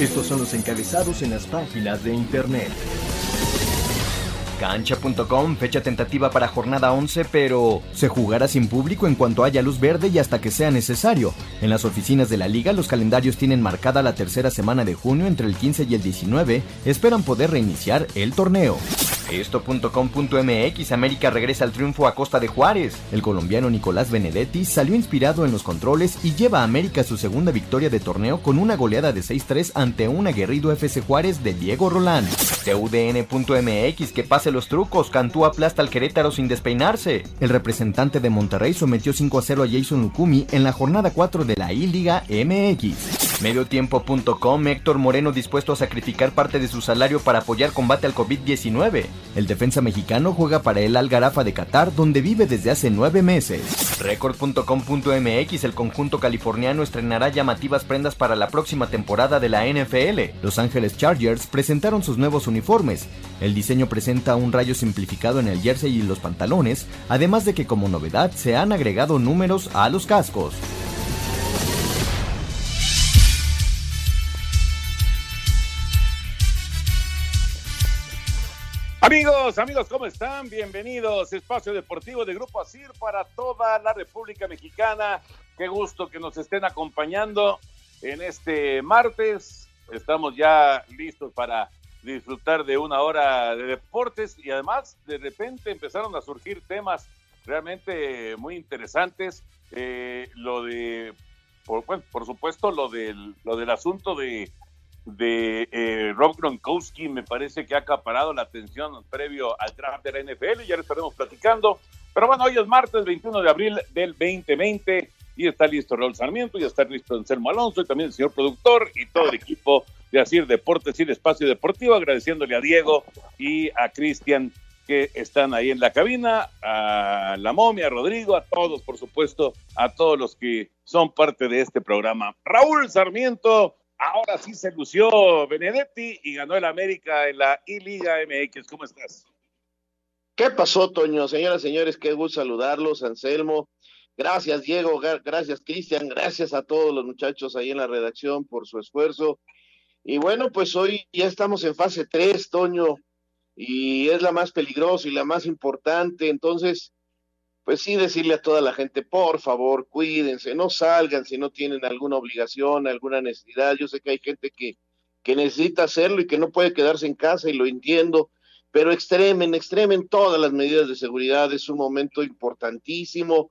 Estos son los encabezados en las páginas de internet. Cancha.com, fecha tentativa para jornada 11, pero se jugará sin público en cuanto haya luz verde y hasta que sea necesario. En las oficinas de la liga, los calendarios tienen marcada la tercera semana de junio entre el 15 y el 19. Esperan poder reiniciar el torneo. Esto.com.mx América regresa al triunfo a costa de Juárez. El colombiano Nicolás Benedetti salió inspirado en los controles y lleva a América su segunda victoria de torneo con una goleada de 6-3 ante un aguerrido FC Juárez de Diego Rolán. CUDN.mx que pase los trucos, Cantú aplasta al Querétaro sin despeinarse. El representante de Monterrey sometió 5-0 a Jason Lukumi en la jornada 4 de la I-Liga MX. Mediotiempo.com Héctor Moreno dispuesto a sacrificar parte de su salario para apoyar combate al COVID-19. El defensa mexicano juega para el Algarafa de Qatar, donde vive desde hace nueve meses. Record.com.mx El conjunto californiano estrenará llamativas prendas para la próxima temporada de la NFL. Los Ángeles Chargers presentaron sus nuevos uniformes. El diseño presenta un rayo simplificado en el jersey y los pantalones, además de que como novedad se han agregado números a los cascos. Amigos, amigos, ¿cómo están? Bienvenidos. Espacio Deportivo de Grupo ASIR para toda la República Mexicana. Qué gusto que nos estén acompañando en este martes. Estamos ya listos para disfrutar de una hora de deportes y además de repente empezaron a surgir temas realmente muy interesantes. Eh, lo de, por, por supuesto, lo del, lo del asunto de de eh, Rob Gronkowski me parece que ha acaparado la atención previo al draft de la NFL, ya lo estaremos platicando. Pero bueno, hoy es martes 21 de abril del 2020 y está listo Raúl Sarmiento, y está listo Anselmo Alonso y también el señor productor y todo el equipo de Asir Deportes y el Espacio Deportivo, agradeciéndole a Diego y a Cristian que están ahí en la cabina, a la momia, a Rodrigo, a todos, por supuesto, a todos los que son parte de este programa. Raúl Sarmiento, Ahora sí se lució Benedetti y ganó el América en la I-Liga MX. ¿Cómo estás? ¿Qué pasó, Toño? Señoras y señores, qué gusto saludarlos, Anselmo. Gracias, Diego. Gracias, Cristian. Gracias a todos los muchachos ahí en la redacción por su esfuerzo. Y bueno, pues hoy ya estamos en fase 3, Toño, y es la más peligrosa y la más importante. Entonces, pues sí decirle a toda la gente, por favor, cuídense, no salgan si no tienen alguna obligación, alguna necesidad. Yo sé que hay gente que, que necesita hacerlo y que no puede quedarse en casa y lo entiendo, pero extremen, extremen todas las medidas de seguridad. Es un momento importantísimo.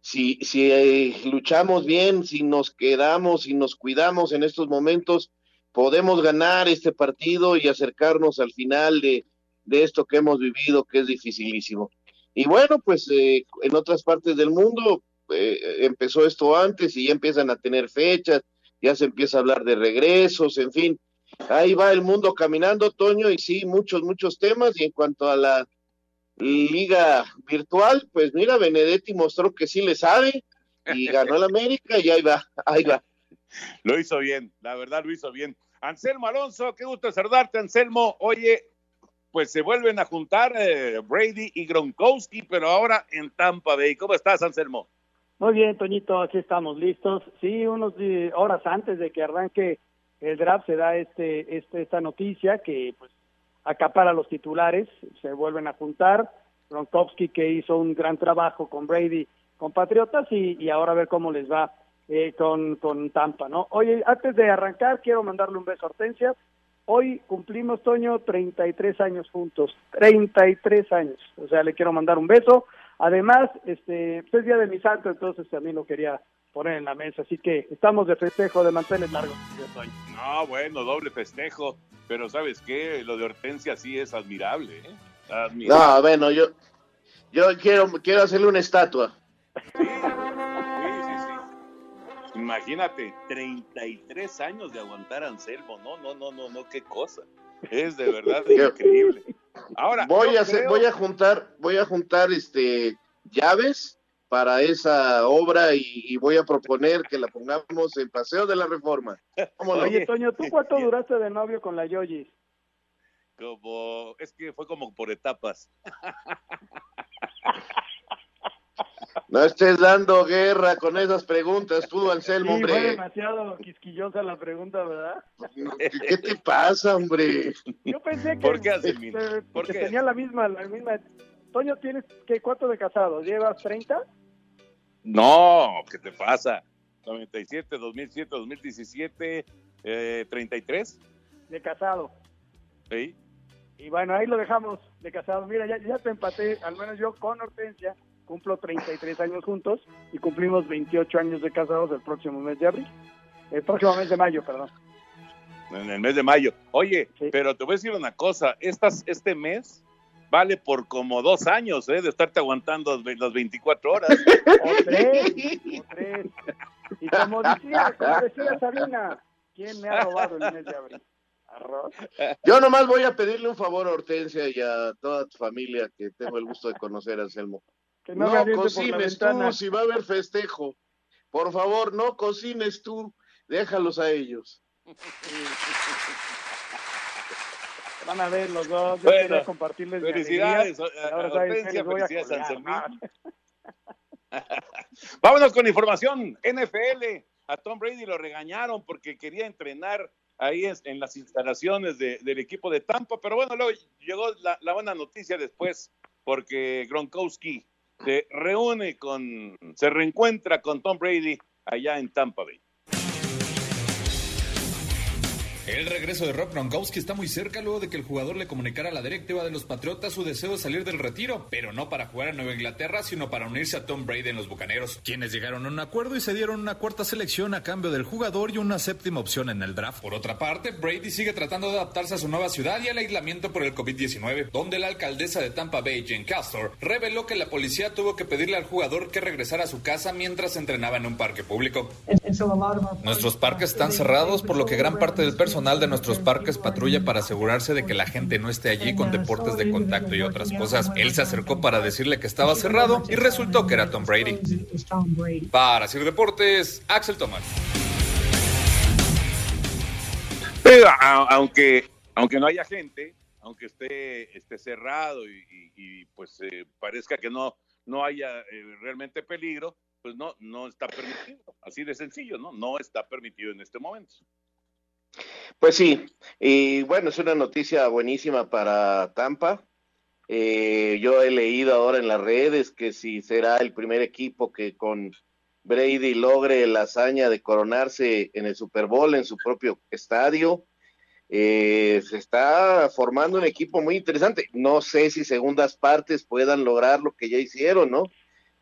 Si, si eh, luchamos bien, si nos quedamos, si nos cuidamos en estos momentos, podemos ganar este partido y acercarnos al final de, de esto que hemos vivido, que es dificilísimo. Y bueno, pues eh, en otras partes del mundo eh, empezó esto antes y ya empiezan a tener fechas, ya se empieza a hablar de regresos, en fin. Ahí va el mundo caminando, Toño, y sí, muchos, muchos temas. Y en cuanto a la liga virtual, pues mira, Benedetti mostró que sí le sabe y ganó el América y ahí va, ahí va. Lo hizo bien, la verdad lo hizo bien. Anselmo Alonso, qué gusto saludarte, Anselmo. Oye, pues se vuelven a juntar eh, Brady y Gronkowski, pero ahora en Tampa Bay. ¿Cómo estás, Anselmo? Muy bien, Toñito, aquí estamos listos. Sí, unos horas antes de que arranque el draft se da este, este esta noticia que pues acapara los titulares, se vuelven a juntar. Gronkowski que hizo un gran trabajo con Brady, con Patriotas y, y ahora a ver cómo les va eh, con, con Tampa, ¿no? Oye, antes de arrancar, quiero mandarle un beso a Hortensia. Hoy cumplimos, Toño, 33 años juntos, 33 años. O sea, le quiero mandar un beso. Además, este, pues, es día de mi santo, entonces también lo quería poner en la mesa. Así que estamos de festejo de mantener largos. No, bueno, doble festejo. Pero ¿sabes qué? Lo de Hortensia sí es admirable. ¿eh? admirable. No, bueno, yo, yo quiero, quiero hacerle una estatua. Imagínate, 33 años de aguantar a Anselmo. No, no, no, no, no, qué cosa. Es de verdad increíble. Ahora, Voy a hacer, creo- voy a juntar, voy a juntar este llaves para esa obra y, y voy a proponer que la pongamos en Paseo de la Reforma. Oye, Toño, ¿tú cuánto duraste de novio con la Yoyi? como es que fue como por etapas. No estés dando guerra con esas preguntas, tú, Anselmo, Sí, fue hombre. demasiado quisquillosa la pregunta, ¿verdad? ¿Qué, te pasa, hombre? Yo pensé que, ¿Por qué, este, ¿Por que qué? tenía la misma, la misma. Toño, ¿tienes qué cuánto de casado? ¿Llevas 30? No, ¿qué te pasa? 97, 2007, 2017, eh, 33. de casado. ¿sí? Y bueno, ahí lo dejamos de casado. Mira, ya, ya te empaté, al menos yo con Hortensia, cumplo 33 años juntos y cumplimos 28 años de casados el próximo mes de abril. El próximo mes de mayo, perdón. En el mes de mayo. Oye, Sí. pero te voy a decir una cosa. Estas, este mes vale por como dos años ¿eh? de estarte aguantando las 24 horas. O tres, o tres. Y como decía, como decía Sabina, ¿quién me ha robado el mes de abril? Arroz. Yo nomás voy a pedirle un favor a Hortensia y a toda tu familia que tengo el gusto de conocer, Anselmo. Que no, No, me aviente por la cocines tú si va a haber festejo. Por favor, no cocines tú, déjalos a ellos. Van a ver los dos. Yo Bueno, compartirles mi Felicidades, alegría, a- ahora a saben que Hortensia, a felicidades, colgar. Anselmín. Vámonos con información. NFL. A Tom Brady lo regañaron porque quería entrenar ahí en las instalaciones de- del equipo de Tampa. Pero bueno, luego llegó la, la buena noticia después porque Gronkowski se reúne con, se reencuentra con Tom Brady allá en Tampa Bay. El regreso de Rob Gronkowski está muy cerca luego de que el jugador le comunicara a la directiva de los Patriotas su deseo de salir del retiro, pero no para jugar en Nueva Inglaterra, sino para unirse a Tom Brady en los Bucaneros, quienes llegaron a un acuerdo y se dieron una cuarta selección a cambio del jugador y una séptima opción en el draft. Por otra parte, Brady sigue tratando de adaptarse a su nueva ciudad y al aislamiento por el COVID-19, donde la alcaldesa de Tampa Bay, Jen Castor, reveló que la policía tuvo que pedirle al jugador que regresara a su casa mientras entrenaba en un parque público. Nuestros parques están cerrados, por lo que gran parte del personal de nuestros parques patrulla para asegurarse de que la gente no esté allí con deportes de contacto y otras cosas. Él se acercó para decirle que estaba cerrado y resultó que era Tom Brady. Para Sir Deportes, Axel Tomás. Pero, aunque, aunque no haya gente, aunque esté, esté cerrado y, y- y, pues eh, parezca que no, no haya eh, realmente peligro, pues no, no está permitido. Así de sencillo, ¿no? No está permitido en este momento. Pues sí, y bueno, es una noticia buenísima para Tampa. Eh, yo he leído ahora en las redes que si será el primer equipo que con Brady logre la hazaña de coronarse en el Super Bowl en su propio estadio. Eh, se está formando un equipo muy interesante. No sé si segundas partes puedan lograr lo que ya hicieron, ¿no?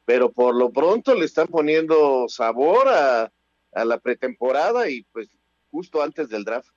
Pero por lo pronto le están poniendo sabor a, a la pretemporada y pues justo antes del draft.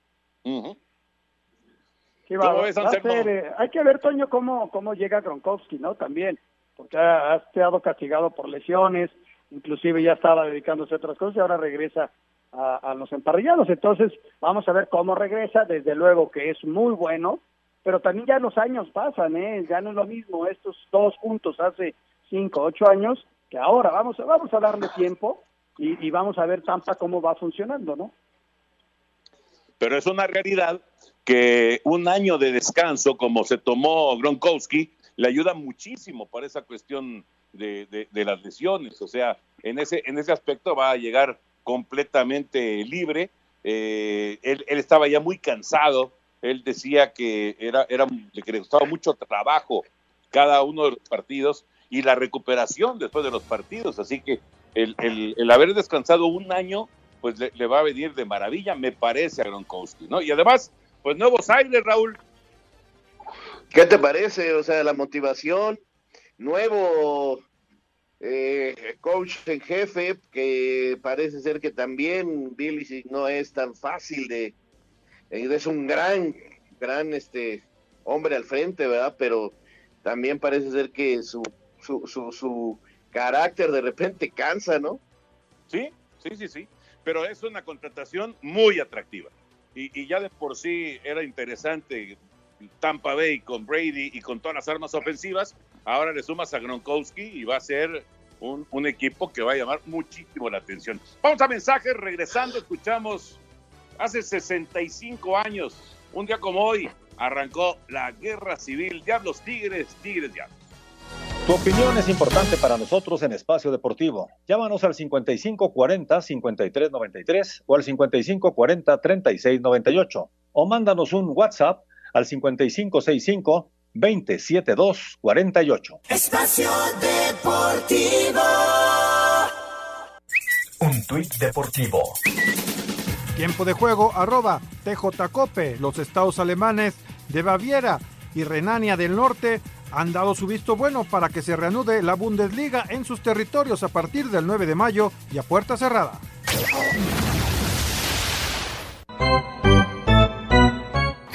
Sí, va, ¿Cómo ves, va a Anselmo? ser, eh, hay que ver, Toño, cómo, cómo llega Gronkowski, ¿no? También, porque ha, ha estado castigado por lesiones, inclusive ya estaba dedicándose a otras cosas y ahora regresa a, a los emparrillados. Entonces, vamos a ver cómo regresa. Desde luego que es muy bueno, pero también ya los años pasan, ¿eh? Ya no es lo mismo estos dos juntos hace cinco, ocho años que ahora. Vamos, a- vamos a darle tiempo y, y vamos a ver Tampa cómo va funcionando, ¿no? Pero es una realidad que un año de descanso, como se tomó Gronkowski, le ayuda muchísimo para esa cuestión de, de- de las lesiones. O sea, en ese, en ese aspecto va a llegar completamente libre. Eh, él, él estaba ya muy cansado. Él decía que era, era, que le costaba mucho trabajo cada uno de los partidos y la recuperación después de los partidos. Así que el, el, haber descansado un año, pues le, va a venir de maravilla, me parece a Gronkowski, ¿no? Y además, pues nuevos aires, Raúl. ¿Qué te parece? O sea, la motivación, nuevo eh, coach en jefe, que parece ser que también Billy no es tan fácil de, eh, es un gran, gran este hombre al frente, ¿verdad? Pero también parece ser que su, su, su, su carácter de repente cansa, ¿no? Sí, sí, sí, sí. Pero es una contratación muy atractiva. Y, y ya de por sí era interesante Tampa Bay con Brady y con todas las armas ofensivas. Ahora le sumas a Gronkowski y va a ser un, un, equipo que va a llamar muchísimo la atención. Vamos a mensajes, regresando, escuchamos hace 65 años, un día como hoy, arrancó la guerra civil. Diablos Tigres, Tigres Diablos. Tu opinión es importante para nosotros en Espacio Deportivo. Llámanos al 5540-5393 o al 5540-3698 o mándanos un WhatsApp al 5565 27248. Espacio Deportivo. Un tuit deportivo. Tiempo de juego arroba TJCope. Los estados alemanes de Baviera y Renania del Norte han dado su visto bueno para que se reanude la Bundesliga en sus territorios a partir del 9 de mayo y a puerta cerrada.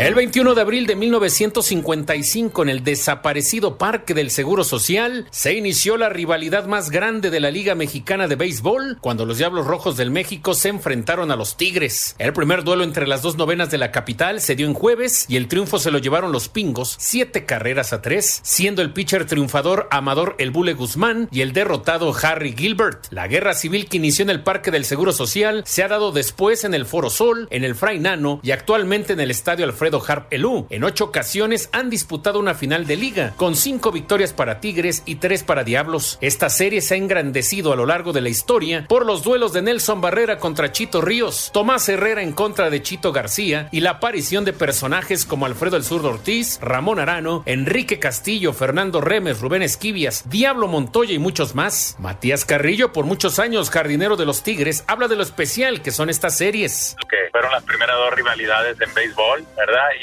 El 21 de abril de 1955, en el desaparecido Parque del Seguro Social, se inició la rivalidad más grande de la Liga Mexicana de Béisbol, cuando los Diablos Rojos del México se enfrentaron a los Tigres. El primer duelo entre las dos novenas de la capital se dio en jueves y el triunfo se lo llevaron los Pingos, siete carreras a tres, siendo el pitcher triunfador Amador El Bule Guzmán y el derrotado Harry Gilbert. La guerra civil que inició en el Parque del Seguro Social se ha dado después en el Foro Sol, en el Fray Nano y actualmente en el Estadio Alfredo Harp Elú. En ocho ocasiones han disputado una final de liga, con cinco victorias para Tigres y tres para Diablos. Esta serie se ha engrandecido a lo largo de la historia por los duelos de Nelson Barrera contra Chito Ríos, Tomás Herrera en contra de Chito García y la aparición de personajes como Alfredo El Zurdo Ortiz, Ramón Arano, Enrique Castillo, Fernando Remes, Rubén Esquivias, Diablo Montoya y muchos más. Matías Carrillo, por muchos años jardinero de los Tigres, habla de lo especial que son estas series. Fueron las primeras dos rivalidades en béisbol.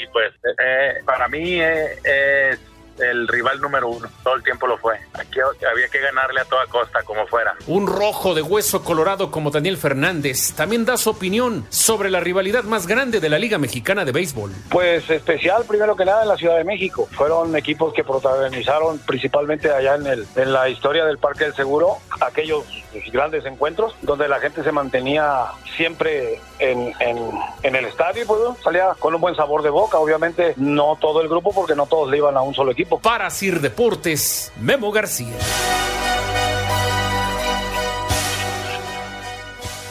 Y pues eh, para mí eh, es el rival número uno, todo el tiempo lo fue. Aquí había que ganarle a toda costa, como fuera. Un rojo de hueso colorado como Daniel Fernández también da su opinión sobre la rivalidad más grande de la Liga Mexicana de Béisbol. Pues especial, primero que nada, en la Ciudad de México. Fueron equipos que protagonizaron principalmente allá en, el, en la historia del Parque del Seguro aquellos grandes encuentros donde la gente se mantenía siempre en, en, el estadio y pues salía con un buen sabor de boca. Obviamente no todo el grupo porque no todos le iban a un solo equipo para Sir Deportes, Memo García.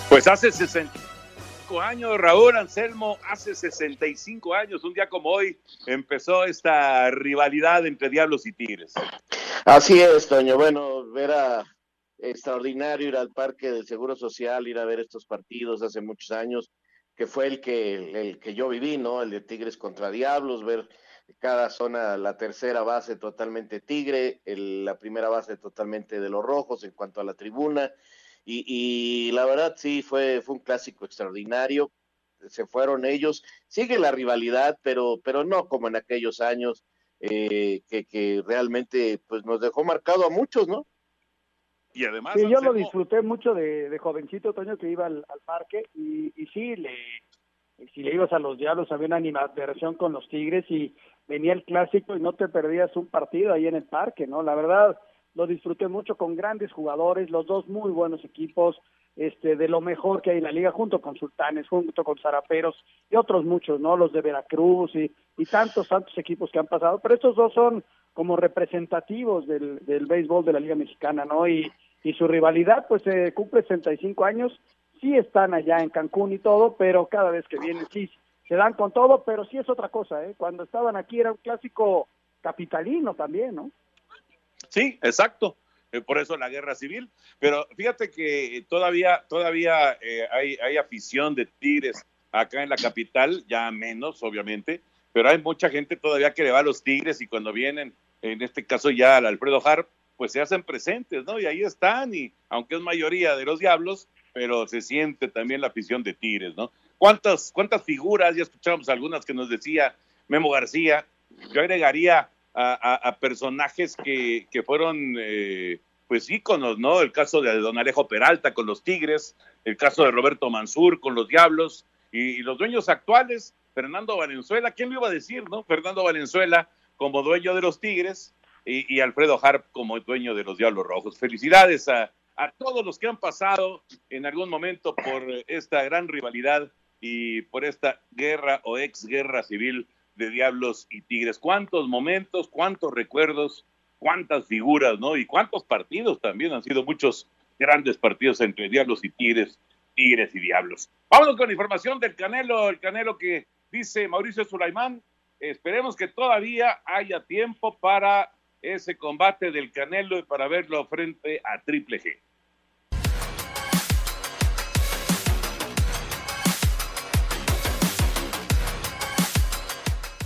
Pues hace 65 años, Raúl Anselmo, hace 65 años, un día como hoy, empezó esta rivalidad entre Diablos y Tigres. Así es, Toño. Bueno, era extraordinario ir al Parque del Seguro Social, ir a ver estos partidos hace muchos años, que fue el que, el que yo viví, ¿no? El de Tigres contra Diablos, ver cada zona, la tercera base totalmente tigre, la primera base totalmente de los rojos en cuanto a la tribuna. Y, la verdad sí, fue, fue un clásico extraordinario. Se fueron ellos. Sigue la rivalidad, pero, pero no como en aquellos años eh, que, que realmente pues nos dejó marcado a muchos, ¿no? Y además. Sí, yo lo disfruté mucho de, jovencito, Toño, que iba al, parque y, y sí, le, si le ibas a los diablos había una animación con los tigres y venía el clásico y no te perdías un partido ahí en el parque, ¿no? La verdad, lo disfruté mucho con grandes jugadores, los dos muy buenos equipos, este, de lo mejor que hay en la liga, junto con Sultanes, junto con Zaraperos y otros muchos, ¿no? Los de Veracruz y, y tantos, tantos equipos que han pasado, pero estos dos son como representativos del, del béisbol de la Liga Mexicana, ¿no? Y, y su rivalidad, pues se cumple 65 años, sí están allá en Cancún y todo, pero cada vez que vienen, sí, se dan con todo, pero sí es otra cosa, ¿eh? Cuando estaban aquí era un clásico capitalino también, ¿no? Sí, exacto. Eh, por eso la guerra civil. Pero fíjate que todavía, todavía eh, hay, hay afición de Tigres acá en la capital, ya menos, obviamente, pero hay mucha gente todavía que le va a los Tigres y cuando vienen en este caso ya al Alfredo Harp, pues se hacen presentes, ¿no? Y ahí están, y aunque es mayoría de los Diablos, pero se siente también la afición de Tigres, ¿no? ¿Cuántas, cuántas figuras? Ya escuchamos algunas que nos decía Memo García. Yo agregaría a, personajes que, que fueron, eh, pues, íconos, ¿no? El caso de Don Alejo Peralta con los Tigres, el caso de Roberto Mansur con los Diablos, y, los dueños actuales, Fernando Valenzuela, ¿quién lo iba a decir, no? Fernando Valenzuela como dueño de los Tigres y, Alfredo Harp como dueño de los Diablos Rojos. Felicidades a, a todos los que han pasado en algún momento por esta gran rivalidad y por esta guerra o ex guerra civil de Diablos y Tigres. ¿Cuántos momentos, cuántos recuerdos, cuántas figuras, ¿no? Y cuántos partidos también han sido muchos grandes partidos entre Diablos y Tigres, Tigres y Diablos. Vámonos con información del Canelo, el Canelo que dice Mauricio Sulaimán. Esperemos que todavía haya tiempo para ese combate del Canelo y para verlo frente a Triple G.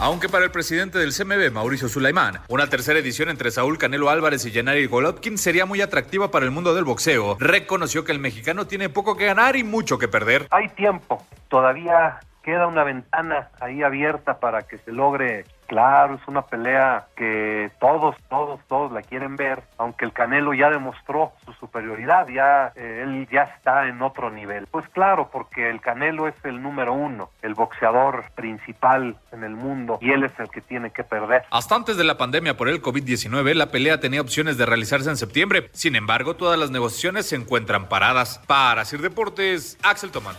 Aunque para el presidente del CMB, Mauricio Sulaimán, una tercera edición entre Saúl Canelo Álvarez y Gennady Golovkin sería muy atractiva para el mundo del boxeo, reconoció que el mexicano tiene poco que ganar y mucho que perder. Hay tiempo, todavía queda una ventana ahí abierta para que se logre Claro, es una pelea que todos, todos, todos la quieren ver, aunque el Canelo ya demostró su superioridad, ya eh, él ya está en otro nivel. Pues claro, porque el Canelo es el número uno, el boxeador principal en el mundo y él es el que tiene que perder. Hasta antes de la pandemia por el COVID-19, la pelea tenía opciones de realizarse en septiembre. Sin embargo, todas las negociaciones se encuentran paradas. Para Sir Deportes, Axel Tomán.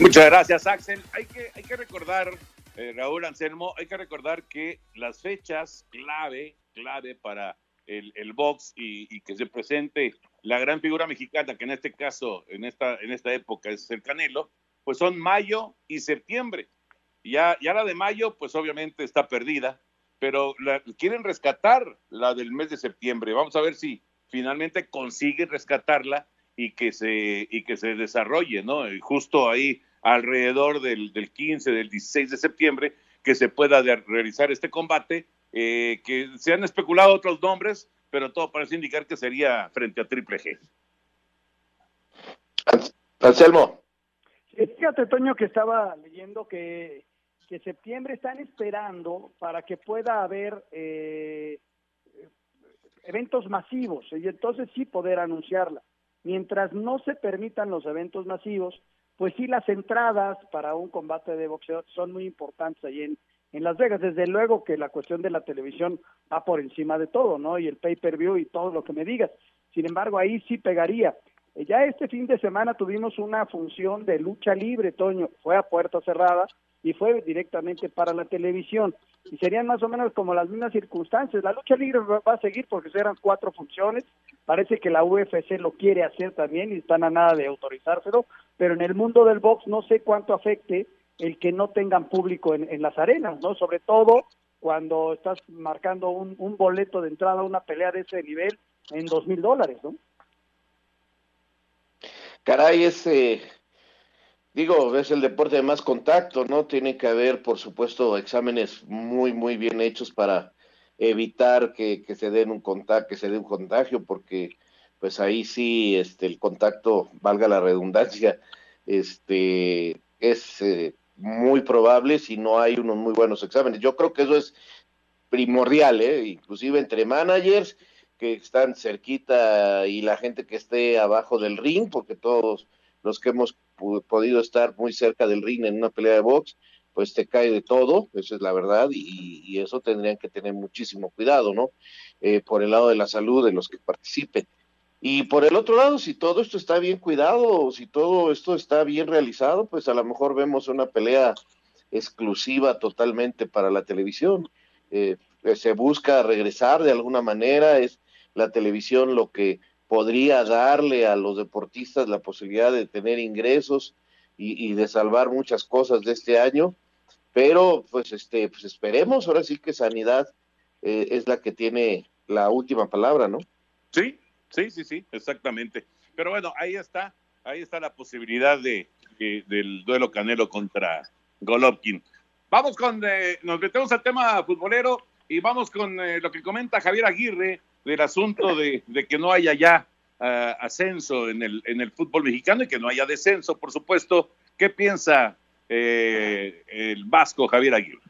Muchas gracias, Axel. Hay que, hay que recordar, eh, Raúl Anselmo, hay que recordar que las fechas clave, clave para el, box y, que se presente la gran figura mexicana, que en este caso, en esta, en esta época es el Canelo, pues son mayo y septiembre. Ya, ya la de mayo, pues obviamente está perdida, pero quieren rescatar la del mes de septiembre. Vamos a ver si finalmente consiguen rescatarla y que se, y que se desarrolle, ¿no? Y justo ahí alrededor del, del 15, del 16 de septiembre, que se pueda realizar este combate, eh, que se han especulado otros nombres, pero todo parece indicar que sería frente a Triple G. Anselmo. Fíjate, Toño, que estaba leyendo que, que septiembre están esperando para que pueda haber eh, eventos masivos y entonces sí poder anunciarla. Mientras no se permitan los eventos masivos, pues sí, las entradas para un combate de boxeo son muy importantes ahí en, en Las Vegas. Desde luego que la cuestión de la televisión va por encima de todo, ¿no? Y el pay-per-view y todo lo que me digas. Sin embargo, ahí sí pegaría. Eh, ya este fin de semana tuvimos una función de lucha libre, Toño. Fue a puerta cerrada y fue directamente para la televisión. Y serían más o menos como las mismas circunstancias. La lucha libre va a seguir porque serán cuatro funciones. Parece que la UFC lo quiere hacer también y están a nada de autorizárselo. Pero en el mundo del box no sé cuánto afecte el que no tengan público en, las arenas, ¿no? Sobre todo cuando estás marcando un, un boleto de entrada a una pelea de ese nivel en dos mil dólares, ¿no? Caray, ese Digo, es el deporte de más contacto, ¿no? Tiene que haber, por supuesto, exámenes muy, muy bien hechos para evitar que, se den un contacto, que se dé un contagio, porque pues ahí sí, este, el contacto, valga la redundancia, este, es eh, muy probable si no hay unos muy buenos exámenes. Yo creo que eso es primordial, ¿eh? inclusive entre managers que están cerquita y la gente que esté abajo del ring, porque todos los que hemos podido estar muy cerca del ring en una pelea de box, pues te cae de todo, esa es la verdad, y, eso tendrían que tener muchísimo cuidado, ¿no? Eh, por el lado de la salud de los que participen. Y por el otro lado, si todo esto está bien cuidado, si todo esto está bien realizado, pues a lo mejor vemos una pelea exclusiva totalmente para la televisión. Eh, se busca regresar de alguna manera, es la televisión lo que podría darle a los deportistas la posibilidad de tener ingresos y, de salvar muchas cosas de este año, pero pues este pues esperemos, ahora sí que sanidad eh, es la que tiene la última palabra, ¿no? Sí, sí, sí, sí, exactamente. Pero bueno, ahí está, ahí está la posibilidad de, del duelo Canelo contra Golovkin. Vamos con, eh, nos metemos al tema futbolero y vamos con eh, lo que comenta Javier Aguirre del asunto de, que no haya ya uh, ascenso en el, en el fútbol mexicano y que no haya descenso, por supuesto. ¿Qué piensa eh, el vasco Javier Aguirre?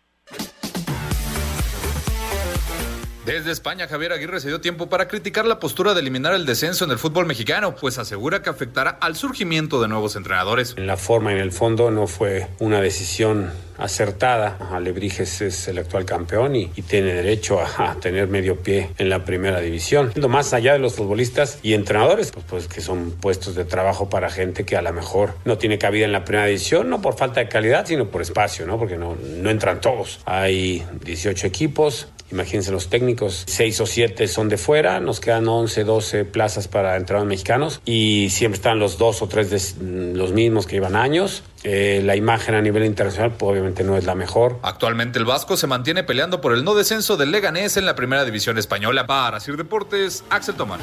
Desde España, Javier Aguirre se dio tiempo para criticar la postura de eliminar el descenso en el fútbol mexicano, pues asegura que afectará al surgimiento de nuevos entrenadores. En la forma en el fondo no fue una decisión acertada. Alebrijes es el actual campeón y, tiene derecho a, tener medio pie en la primera división. Más allá de los futbolistas y entrenadores, pues, pues que son puestos de trabajo para gente que a lo mejor no tiene cabida en la primera división, no por falta de calidad, sino por espacio, ¿no? Porque no, no entran todos. Hay 18 equipos, Imagínense los técnicos, 6 o 7 son de fuera, nos quedan 11, 12 plazas para entrenadores mexicanos y siempre están los dos o tres de, los mismos que llevan años. Eh, la imagen a nivel internacional pues, obviamente no es la mejor. Actualmente el Vasco se mantiene peleando por el no descenso del Leganés en la primera división española. Para Sir Deportes, Axel Tomán.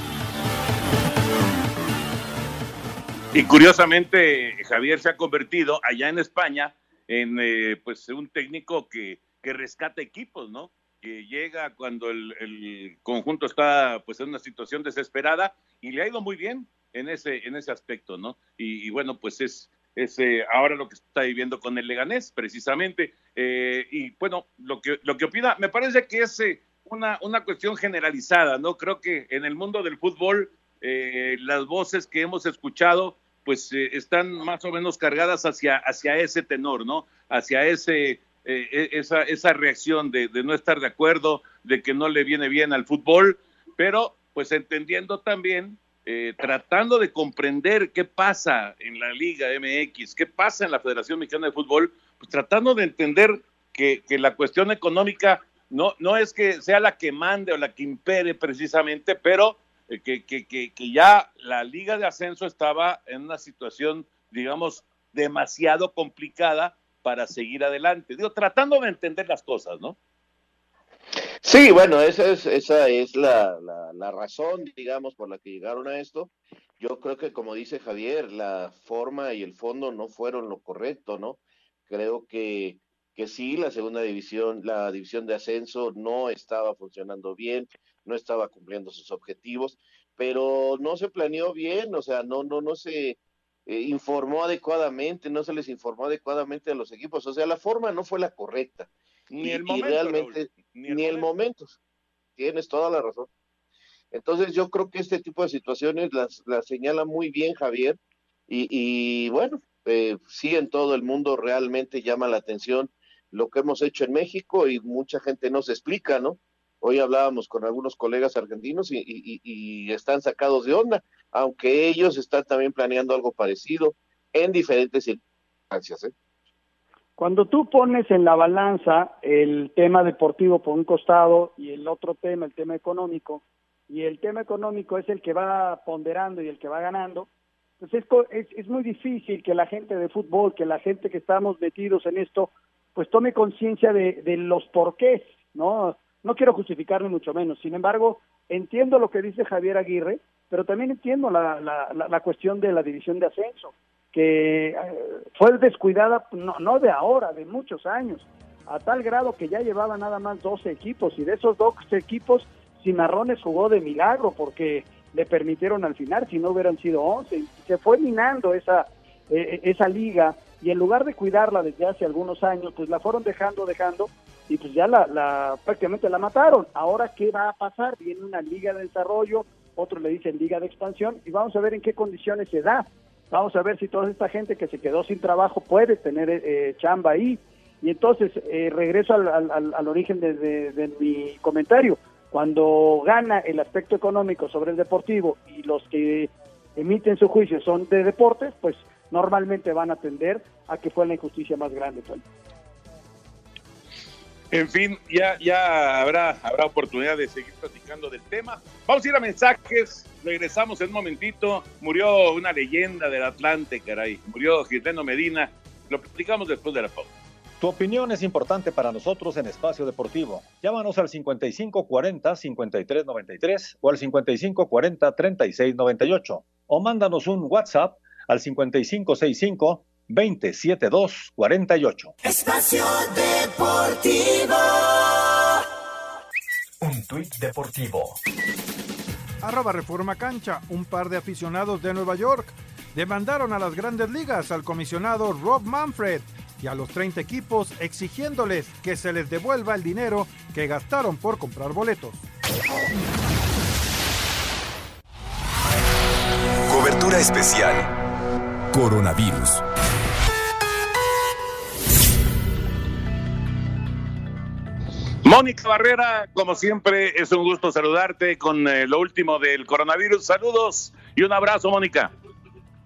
Y curiosamente, Javier se ha convertido allá en España en eh, pues un técnico que, que rescata equipos, ¿no? Llega cuando el, conjunto está pues en una situación desesperada y le ha ido muy bien en ese, en ese aspecto, ¿no? Y, y bueno, pues es, es eh, ahora lo que está viviendo con el Leganés, precisamente. Eh, y bueno, lo que, lo que opina, me parece que es eh, una, una cuestión generalizada, ¿no? Creo que en el mundo del fútbol las voces que hemos escuchado pues están más o menos cargadas hacia, hacia ese tenor, ¿no? Hacia ese eh, esa, esa reacción de, de, no estar de acuerdo, de que no le viene bien al fútbol, pero pues entendiendo también, eh, tratando de comprender qué pasa en la Liga MX, qué pasa en la Federación Mexicana de Fútbol, pues tratando de entender que, que la cuestión económica no, no es que sea la que mande o la que impere precisamente, pero eh, que, que, que ya la Liga de Ascenso estaba en una situación, digamos, demasiado complicada para seguir adelante. Digo, tratando de entender las cosas, ¿no? Sí, bueno, esa es, esa es la, la, razón, digamos, por la que llegaron a esto. Yo creo que, como dice Javier, la forma y el fondo no fueron lo correcto, ¿no? Creo que, que sí, la segunda división, la división de ascenso no estaba funcionando bien, no estaba cumpliendo sus objetivos, pero no se planeó bien, o sea, no, no, no se, eh, informó adecuadamente, no se les informó adecuadamente a los equipos, o sea, la forma no fue la correcta. Ni y, el momento. Y realmente, Raúl, ni, el, ni momento. el, momento. Tienes toda la razón. Entonces yo creo que este tipo de situaciones las, las señala muy bien Javier y, y bueno, eh, sí en todo el mundo realmente llama la atención lo que hemos hecho en México y mucha gente no se explica, ¿no? Hoy hablábamos con algunos colegas argentinos y, están sacados de onda, aunque ellos están también planeando algo parecido en diferentes circunstancias. ¿eh? Cuando tú pones en la balanza el tema deportivo por un costado y el otro tema, el tema económico, y el tema económico es el que va ponderando y el que va ganando, pues es, es, es muy difícil que la gente de fútbol, que la gente que estamos metidos en esto, pues tome conciencia de, de los porqués, ¿no? No quiero justificarme mucho menos. Sin embargo, entiendo lo que dice Javier Aguirre, pero también entiendo la, la, la, la cuestión de la división de ascenso, que eh, fue descuidada no, no de ahora, de muchos años, a tal grado que ya llevaba nada más 12 equipos y de esos 12 equipos, Cimarrones jugó de milagro porque le permitieron al final, si no hubieran sido 11, y se fue minando esa, eh, esa liga y en lugar de cuidarla desde hace algunos años, pues la fueron dejando, dejando y pues ya la, la prácticamente la mataron. Ahora, ¿qué va a pasar? Viene una liga de desarrollo, otros le dicen liga de expansión, y vamos a ver en qué condiciones se da. Vamos a ver si toda esta gente que se quedó sin trabajo puede tener eh, chamba ahí. Y entonces, eh, regreso al, origen de, de, mi comentario. Cuando gana el aspecto económico sobre el deportivo y los que emiten su juicio son de deportes, pues normalmente van a tender a que fue la injusticia más grande. En fin, ya, ya habrá, oportunidad de seguir platicando del tema. Vamos a ir a mensajes, regresamos en un momentito. Murió una leyenda del Atlante, caray. Murió Gileno Medina. Lo platicamos después de la pausa. Tu opinión es importante para nosotros en Espacio Deportivo. Llámanos al 5540-5393 o al 5540-3698 o mándanos un WhatsApp al 5565 27248. Espacio Deportivo. Un tuit deportivo. Arroba Reforma Cancha, un par de aficionados de Nueva York demandaron a las grandes ligas al comisionado Rob Manfred y a los 30 equipos exigiéndoles que se les devuelva el dinero que gastaron por comprar boletos. Cobertura especial. Coronavirus. Mónica Barrera, como siempre, es un gusto saludarte con eh, lo último del coronavirus. Saludos y un abrazo, Mónica.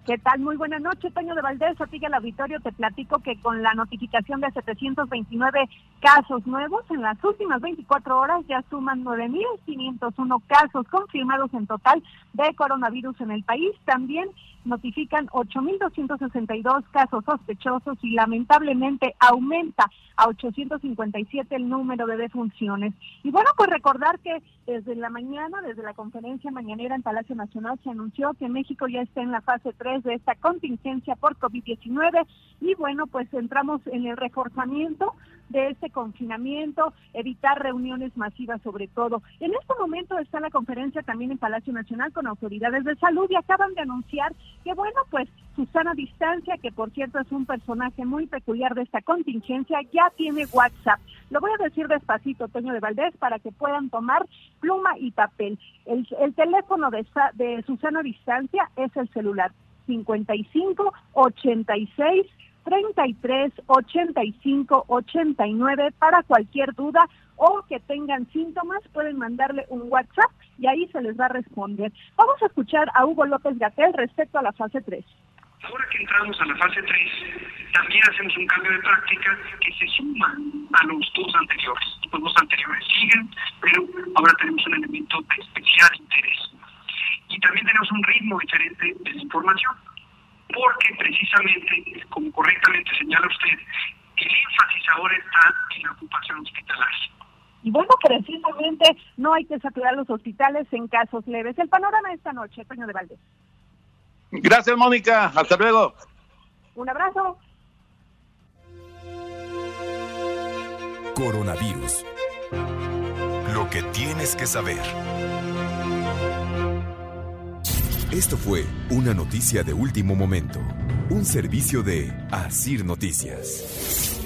¿Qué tal? Muy buenas noches, Toño de Valdés. A ti y al auditorio te platico que con la notificación de 729 casos nuevos, en las últimas 24 horas ya suman 9.501 casos confirmados en total de coronavirus en el país. También notifican 8.262 casos sospechosos y lamentablemente aumenta a 857 el número de defunciones. Y bueno, pues recordar que desde la mañana, desde la conferencia mañanera en Palacio Nacional, se anunció que México ya está en la fase 3 de esta contingencia por COVID-19 y bueno, pues entramos en el reforzamiento de este confinamiento, evitar reuniones masivas sobre todo. En este momento está la conferencia también en Palacio Nacional con autoridades de salud y acaban de anunciar que bueno, pues Susana Distancia, que por cierto es un personaje muy peculiar de esta contingencia, ya tiene WhatsApp. Lo voy a decir despacito, Toño de Valdés, para que puedan tomar pluma y papel. El, el teléfono de, de Susana Distancia es el celular 55 86 33 85 89 para cualquier duda o que tengan síntomas, pueden mandarle un WhatsApp y ahí se les va a responder. Vamos a escuchar a Hugo López Gatel respecto a la fase 3. Ahora que entramos a la fase 3, también hacemos un cambio de práctica que se suma a los dos anteriores. Los dos anteriores siguen, pero ahora tenemos un elemento de especial interés. Y también tenemos un ritmo diferente de información porque precisamente, como correctamente señala usted, el énfasis ahora está en la ocupación hospitalaria. Y bueno, precisamente no hay que saturar los hospitales en casos leves. El panorama esta noche, Peño de Valdés. Gracias, Mónica. Hasta luego. Un abrazo. Coronavirus. Lo que tienes que saber. Esto fue una noticia de último momento, un servicio de Asir Noticias.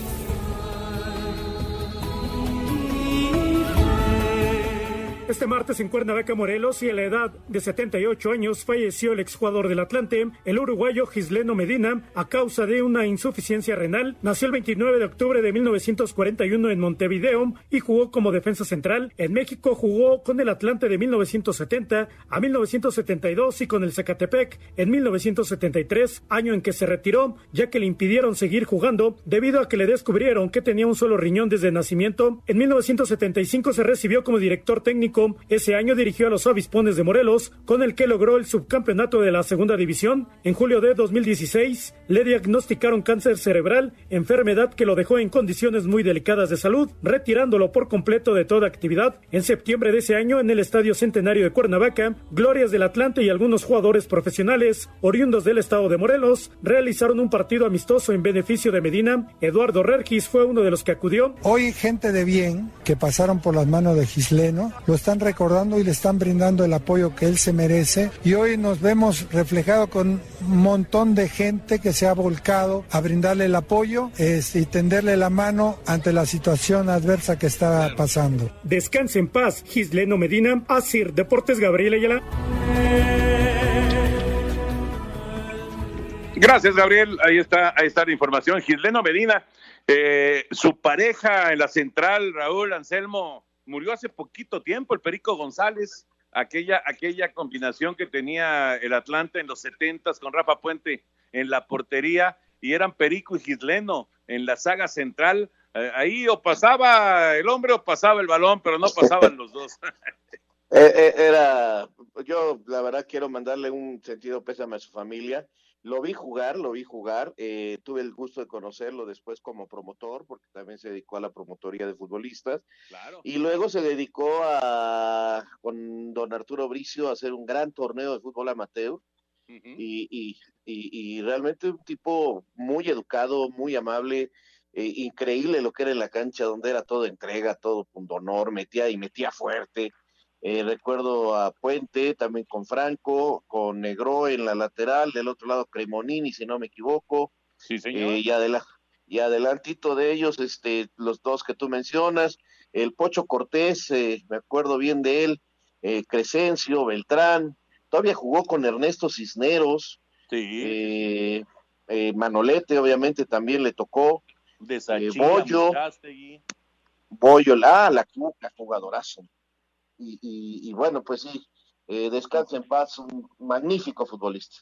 Este martes en Cuernavaca, Morelos, y a la edad de 78 años, falleció el exjugador del Atlante, el uruguayo Gisleno Medina, a causa de una insuficiencia renal. Nació el 29 de octubre de 1941 en Montevideo y jugó como defensa central. En México jugó con el Atlante de 1970 a 1972 y con el Zacatepec en 1973, año en que se retiró, ya que le impidieron seguir jugando debido a que le descubrieron que tenía un solo riñón desde nacimiento. En 1975 se recibió como director técnico ese año dirigió a los Avispones de Morelos, con el que logró el subcampeonato de la segunda división. En julio de 2016 le diagnosticaron cáncer cerebral, enfermedad que lo dejó en condiciones muy delicadas de salud, retirándolo por completo de toda actividad. En septiembre de ese año, en el Estadio Centenario de Cuernavaca, Glorias del Atlante y algunos jugadores profesionales, oriundos del estado de Morelos, realizaron un partido amistoso en beneficio de Medina. Eduardo Rergis fue uno de los que acudió. Hoy gente de bien que pasaron por las manos de Gisleno, los están recordando y le están brindando el apoyo que él se merece. Y hoy nos vemos reflejado con un montón de gente que se ha volcado a brindarle el apoyo y tenderle la mano ante la situación adversa que está pasando. Descanse en paz, Gisleno Medina, Asir Deportes Gabriel Ayala. Gracias, Gabriel. Ahí está, ahí está la información. Gisleno Medina, eh, su pareja en la central, Raúl Anselmo, murió hace poquito tiempo, el Perico González, aquella, aquella combinación que tenía el Atlante en los setentas con Rafa Puente en la portería, y eran Perico y Gisleno en la saga central. Eh, ahí o pasaba el hombre o pasaba el balón, pero no pasaban los dos. Eh, eh, era, yo la verdad quiero mandarle un sentido pésame a su familia lo vi jugar, lo vi jugar, eh, tuve el gusto de conocerlo después como promotor, porque también se dedicó a la promotoría de futbolistas. Y luego se dedicó a, con don Arturo Bricio a hacer un gran torneo de fútbol amateur. y, y, y, y, realmente un tipo muy educado, muy amable, eh, increíble lo que era en la cancha, donde era todo entrega, todo punto honor, metía y metía fuerte. Eh, recuerdo a Puente, también con Franco, con Negro en la lateral, del otro lado Cremonini, si no me equivoco. Sí, señor. Eh, y, adela y adelantito de ellos, este, los dos que tú mencionas, el Pocho Cortés, eh, me acuerdo bien de él, eh, Crescencio, Beltrán, todavía jugó con Ernesto Cisneros, sí. Manolete obviamente también le tocó, de Sachila, Bollo. Bollo, ah, la Cuca, jugadorazo. Y, y, y bueno, pues sí, eh, descansa en paz, un magnífico futbolista.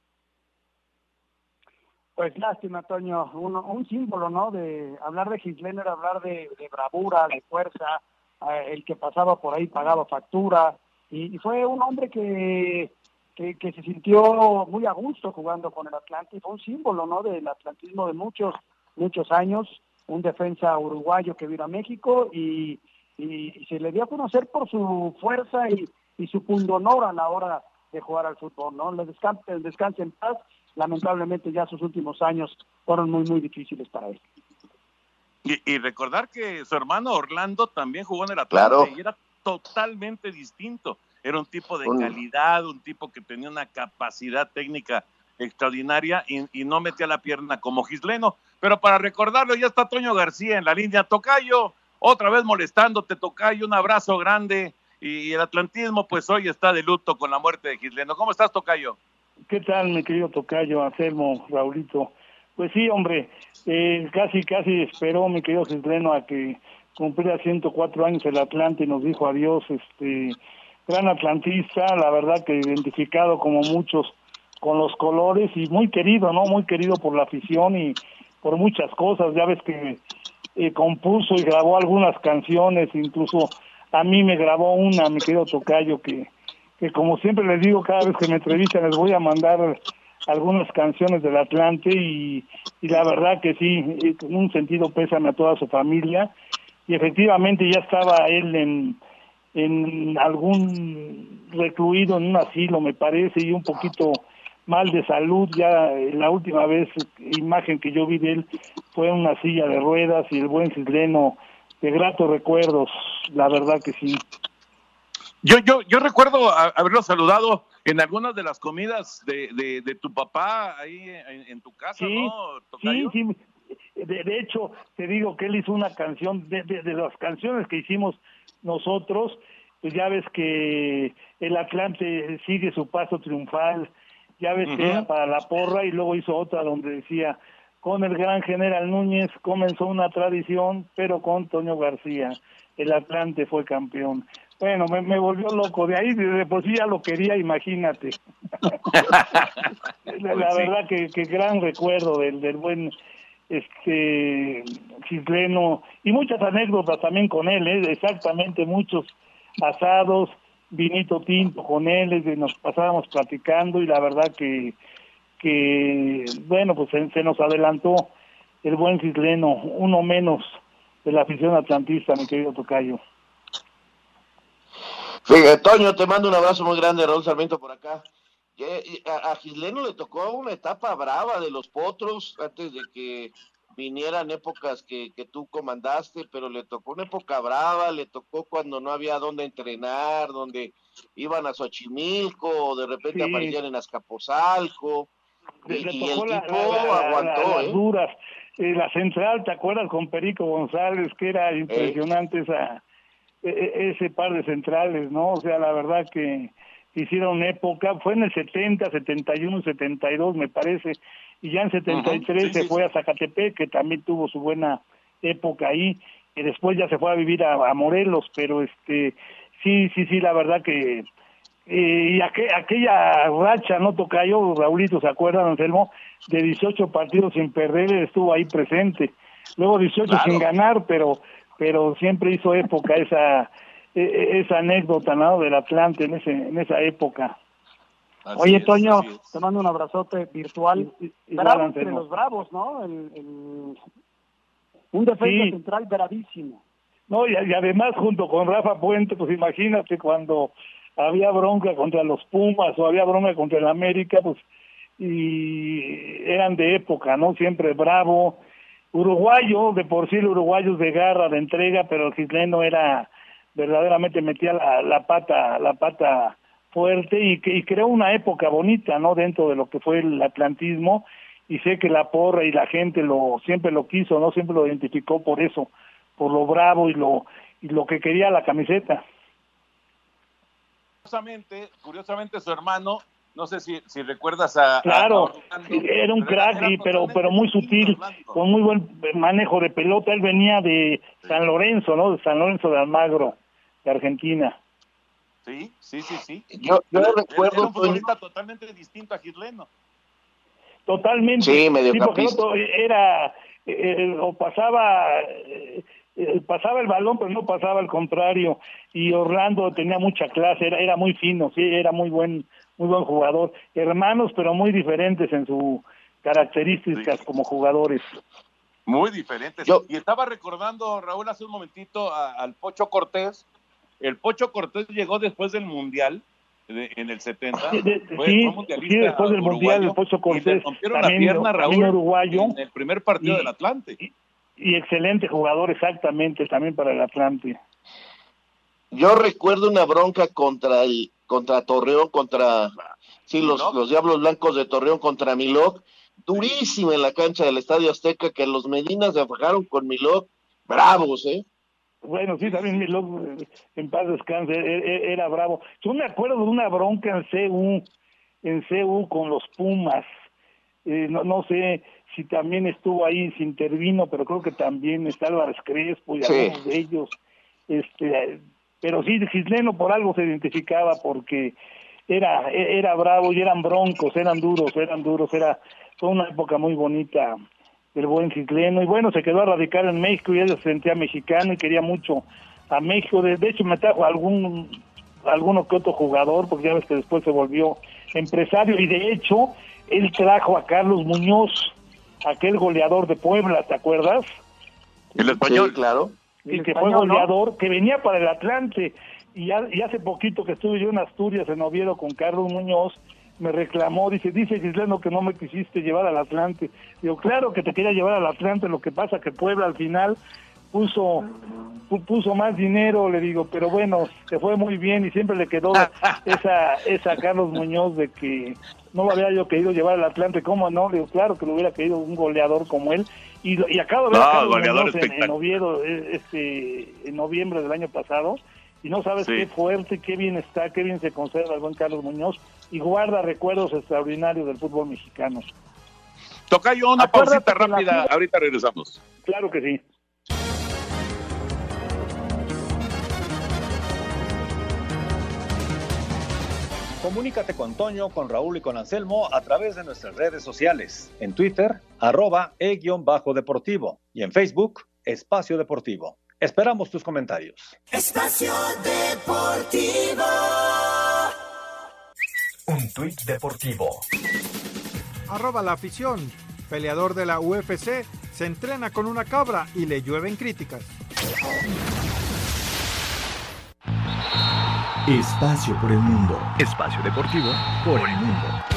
Pues lástima, Toño, un, un símbolo, ¿no? De hablar de Gislén era hablar de, bravura, de fuerza, eh, el que pasaba por ahí pagaba factura, y, fue un hombre que, que, se sintió muy a gusto jugando con el Atlante, fue un símbolo, ¿no? Del atlantismo de muchos, muchos años, un defensa uruguayo que vino a México y, y, se le dio a conocer por su fuerza y, y su pundonor a la hora de jugar al fútbol, ¿no? Le descanse, descanse en paz lamentablemente ya sus últimos años fueron muy, muy difíciles para él. Y, y recordar que su hermano Orlando también jugó en el Atlante Claro. y era totalmente distinto. Era un tipo de calidad, un tipo que tenía una capacidad técnica extraordinaria y, y no metía la pierna como Gisleno. Pero para recordarlo, ya está Toño García en la línea. Tocayo, otra vez molestándote, Tocayo, un abrazo grande. Y el atlantismo, pues hoy está de luto con la muerte de Gisleno. ¿Cómo estás, Tocayo? ¿Qué tal, mi querido Tocayo, Anselmo, Raulito? Pues sí, hombre, eh, casi, casi esperó mi querido Cisleno a que cumpliera 104 años el Atlante y nos dijo adiós, este, gran atlantista, la verdad que identificado como muchos con los colores y muy querido, ¿no? Muy querido por la afición y por muchas cosas, ya ves que eh, compuso y grabó algunas canciones, incluso a mí me grabó una, mi querido Tocayo, que que como siempre les digo cada vez que me entrevistan les voy a mandar algunas canciones del Atlante y, la verdad que sí, eh, con un sentido pésame a toda su familia. Y efectivamente ya estaba él en, en algún recluido en un asilo me parece y un poquito mal de salud ya eh, la última vez imagen que yo vi de él fue una silla de ruedas y el buen Cisleno de gratos recuerdos la verdad que sí Yo, yo, yo recuerdo haberlo saludado en algunas de las comidas de, de, de tu papá ahí en, en tu casa, Sí, ¿no? Sí, Tocayo? sí. De, de hecho, te digo que él hizo una canción, de, de- de las canciones que hicimos nosotros, pues ya ves que el Atlante sigue su paso triunfal, ya ves que era para la porra y luego hizo otra donde decía, con el gran general Núñez comenzó una tradición, pero con Toño García, el Atlante fue campeón. Bueno, me, me volvió loco, de ahí de por sí ya lo quería, imagínate. la, la Pues sí. verdad que, que gran recuerdo del, del buen este Cisleno y muchas anécdotas también con él, ¿eh? exactamente muchos asados, vinito tinto con él, nos pasábamos platicando y la verdad que que bueno pues se, se nos adelantó el buen Cisleno, uno menos de la afición atlantista, mi querido Tocayo. Fíjate, Toño, te mando un abrazo muy grande, Raúl Sarmiento por acá. A, a Gisleno le tocó una etapa brava de los potros antes de que vinieran épocas que, que tú comandaste, pero le tocó una época brava, le tocó cuando no había dónde entrenar, donde iban a Xochimilco, o de repente Sí. aparecían en Azcapotzalco, Le, y, le y el la- tipo la- la- la- aguantó, las ¿eh? duras. Eh, la central, ¿te acuerdas con Perico González? Que era impresionante esa e- e- ese par de centrales, ¿no? O sea, la verdad que hicieron época, fue en el 70, 71, 72 me parece, y ya en 73 Ujú, sí, se fue a Zacatepec, que también tuvo su buena época ahí, y después ya se fue a vivir a, a Morelos, pero este, sí, sí, sí, la verdad que eh, y aqu- aquella racha, ¿no, Tocayo? Raulito, ¿se acuerdan, Anselmo? De 18 partidos sin perder, estuvo ahí presente. Luego 18 Claro. sin ganar, pero pero siempre hizo época esa e- e- esa anécdota, ¿no? Del Atlante en ese en esa época. Oye, Toño, te mando un abrazote virtual. Bravo entre los bravos, ¿no? El, el- Un defensa Sí. central bravísimo. No, y, y además junto con Rafa Puente, pues imagínate cuando había bronca contra los Pumas o había bronca contra el América, pues y eran de época, ¿no? Siempre bravo, uruguayo, de por sí el uruguayo es de garra, de entrega, pero el gisleno era verdaderamente metía la, la pata, la pata fuerte y, que, y creó una época bonita, ¿no? Dentro de lo que fue el atlantismo y sé que la porra y la gente lo siempre lo quiso, ¿no? Siempre lo identificó por eso, por lo bravo y lo y lo que quería la camiseta. Curiosamente, curiosamente su hermano, no sé si, si recuerdas a Claro, era un crack, y, pero pero muy sutil, con muy buen manejo de pelota. Él venía de San Lorenzo, ¿no? De San Lorenzo de Almagro, de Argentina. Sí, sí, sí, sí. Yo, yo Era- recuerdo, era un futbolista totalmente distinto a Gisleno. Totalmente. Sí, el otro era, eh, o pasaba, eh, eh, pasaba el balón, pero no pasaba al contrario. Y Orlando tenía mucha clase, era, era muy fino, sí, era muy buen, muy buen jugador. Hermanos, pero muy diferentes en sus características como jugadores. Muy diferentes. Y estaba recordando, Raúl, hace un momentito a- al Pocho Cortés. El Pocho Cortés llegó después del Mundial de- en el 70. De- de- Fue- sí, fue mundialista sí, después del Mundial, el Pocho y le Cortés, rompieron también- la pierna, Raúl, uruguayo. en el primer partido Y- del Atlante. Y excelente jugador, exactamente, también para el Atlante. Yo recuerdo una bronca contra el contra Torreón, contra sí, los, los Diablos Blancos de Torreón contra Miloc, durísima en la cancha del Estadio Azteca, que los Medinas se fajaron con Miloc, bravos, ¿eh? Bueno, sí, también mi loco, en paz descanse, e- e- era bravo. Yo me acuerdo de una bronca en CU, en CU con los Pumas. Eh, no, no sé si también estuvo ahí, si intervino, pero creo que también está Álvarez Crespo y Sí. algunos de ellos. Este, pero sí, Gisleno por algo se identificaba porque era e- era bravo y eran broncos, eran duros, eran duros, era fue una época muy bonita del buen Gisleno y bueno, se quedó a radicar en México y él se sentía mexicano y quería mucho a México, de, de hecho me trajo algún alguno que otro jugador, porque ya ves que después se volvió empresario y de hecho él trajo a Carlos Muñoz, aquel goleador de Puebla, ¿te acuerdas? El español. claro. y El que fue goleador, que venía para el Atlante. Y, ya- y hace poquito que estuve yo en Asturias, en Oviedo, con Carlos Muñoz, me reclamó, dice, dice Gisleno que no me quisiste llevar al Atlante. Digo, claro que te quería llevar al Atlante, lo que pasa que Puebla al final puso pu- puso más dinero, le digo, pero bueno, se fue muy bien y siempre le quedó esa esa Carlos Muñoz de que no lo había yo querido llevar al Atlante, ¿cómo no? Le digo, claro que lo hubiera querido un goleador como él. Y, y acabo de ver No, en, en. Oviedo eh, este, en noviembre del año pasado y no sabes Sí. qué fuerte, qué bien está, qué bien se conserva el buen Carlos Muñoz y guarda recuerdos extraordinarios del fútbol mexicano. Toca yo una Acuérdate pausita la rápida, ahorita regresamos. Claro que sí. Comunícate con Toño, con Raúl y con Anselmo a través de nuestras redes sociales. En Twitter, arroba e-deportivo. Y en Facebook, Espacio Deportivo. Esperamos tus comentarios. Espacio Deportivo. Un tuit deportivo. Arroba la afición. Peleador de la UFC se entrena con una cabra y le llueven críticas. Espacio por el mundo. Espacio deportivo por el mundo.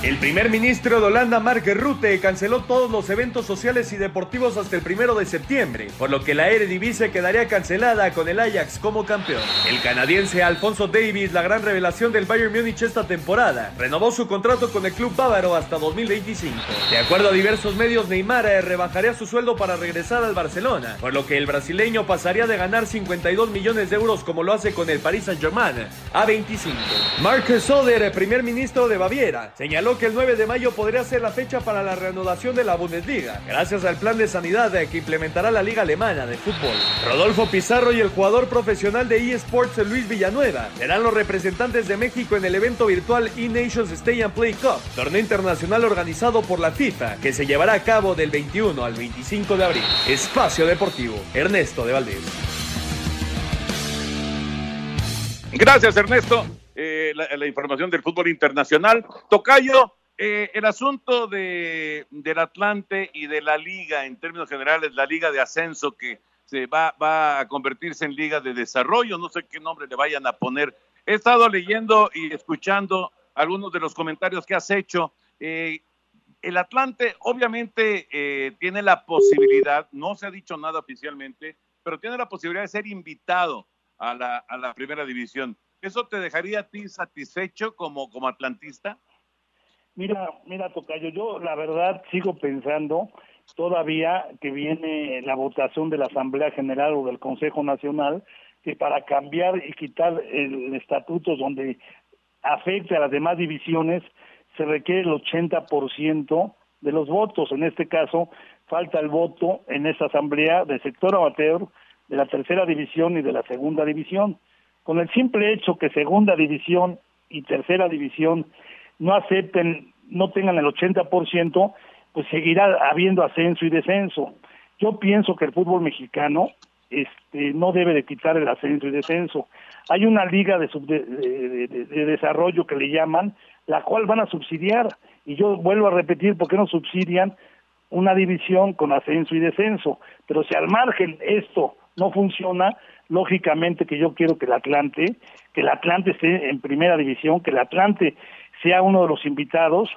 El primer ministro de Holanda, Mark Rutte, canceló todos los eventos sociales y deportivos hasta el primero de septiembre, por lo que la Eredivisie quedaría cancelada con el Ajax como campeón. El canadiense Alfonso Davis, la gran revelación del Bayern Múnich esta temporada, renovó su contrato con el club bávaro hasta 2025. De acuerdo a diversos medios, Neymar eh, rebajaría su sueldo para regresar al Barcelona, por lo que el brasileño pasaría de ganar 52 millones de euros como lo hace con el Paris Saint-Germain a 25. Mark Söder, primer ministro de Baviera, señaló que el 9 de mayo podría ser la fecha para la reanudación de la Bundesliga, gracias al plan de sanidad que implementará la Liga Alemana de Fútbol. Rodolfo Pizarro y el jugador profesional de eSports Luis Villanueva serán los representantes de México en el evento virtual eNations Stay and Play Cup, torneo internacional organizado por la FIFA, que se llevará a cabo del 21 al 25 de abril. Espacio Deportivo, Ernesto de Valdés. Gracias, Ernesto. Eh, la, la información del fútbol internacional. Tocayo, eh, el asunto de, del Atlante y de la liga, en términos generales, la liga de ascenso que se va, va a convertirse en liga de desarrollo, no sé qué nombre le vayan a poner. He estado leyendo y escuchando algunos de los comentarios que has hecho Eh, el Atlante obviamente eh, tiene la posibilidad, no se ha dicho nada oficialmente, pero tiene la posibilidad de ser invitado a la, a la primera división. ¿Eso te dejaría a ti satisfecho como, como atlantista? Mira, mira, Tocayo, yo la verdad sigo pensando todavía que viene la votación de la Asamblea General o del Consejo Nacional, que para cambiar y quitar el estatuto donde afecte a las demás divisiones, se requiere el 80% de los votos. En este caso, falta el voto en esta asamblea del sector amateur, de la tercera división y de la segunda división. Con el simple hecho que segunda división y tercera división no acepten, no tengan el 80%, pues seguirá habiendo ascenso y descenso. Yo pienso que el fútbol mexicano este, no debe de quitar el ascenso y descenso. Hay una liga de, de, desarrollo que le llaman, la cual van a subsidiar. Y yo vuelvo a repetir, ¿por qué no subsidian una división con ascenso y descenso? Pero si al margen esto no funciona, lógicamente que yo quiero que el Atlante, que el Atlante esté en primera división, que el Atlante sea uno de los invitados.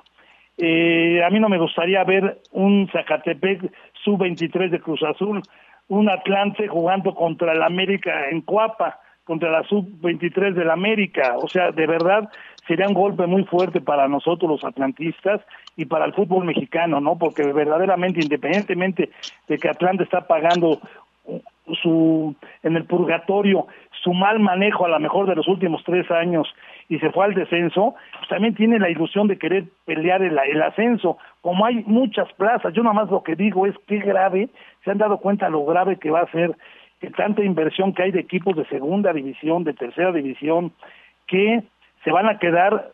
Eh, a mí no me gustaría ver un Zacatepec sub-23 de Cruz Azul, un Atlante jugando contra el América en Cuapa, contra la sub-23 del América. O sea, de verdad sería un golpe muy fuerte para nosotros los atlantistas y para el fútbol mexicano, ¿no? Porque verdaderamente, independientemente de que Atlante está pagando su en el purgatorio su mal manejo a lo mejor de los últimos tres años y se fue al descenso, pues también tiene la ilusión de querer pelear el, ascenso. Como hay muchas plazas, yo nada más lo que digo es que grave, se han dado cuenta lo grave que va a ser que tanta inversión que hay de equipos de segunda división, de tercera división, que se van a quedar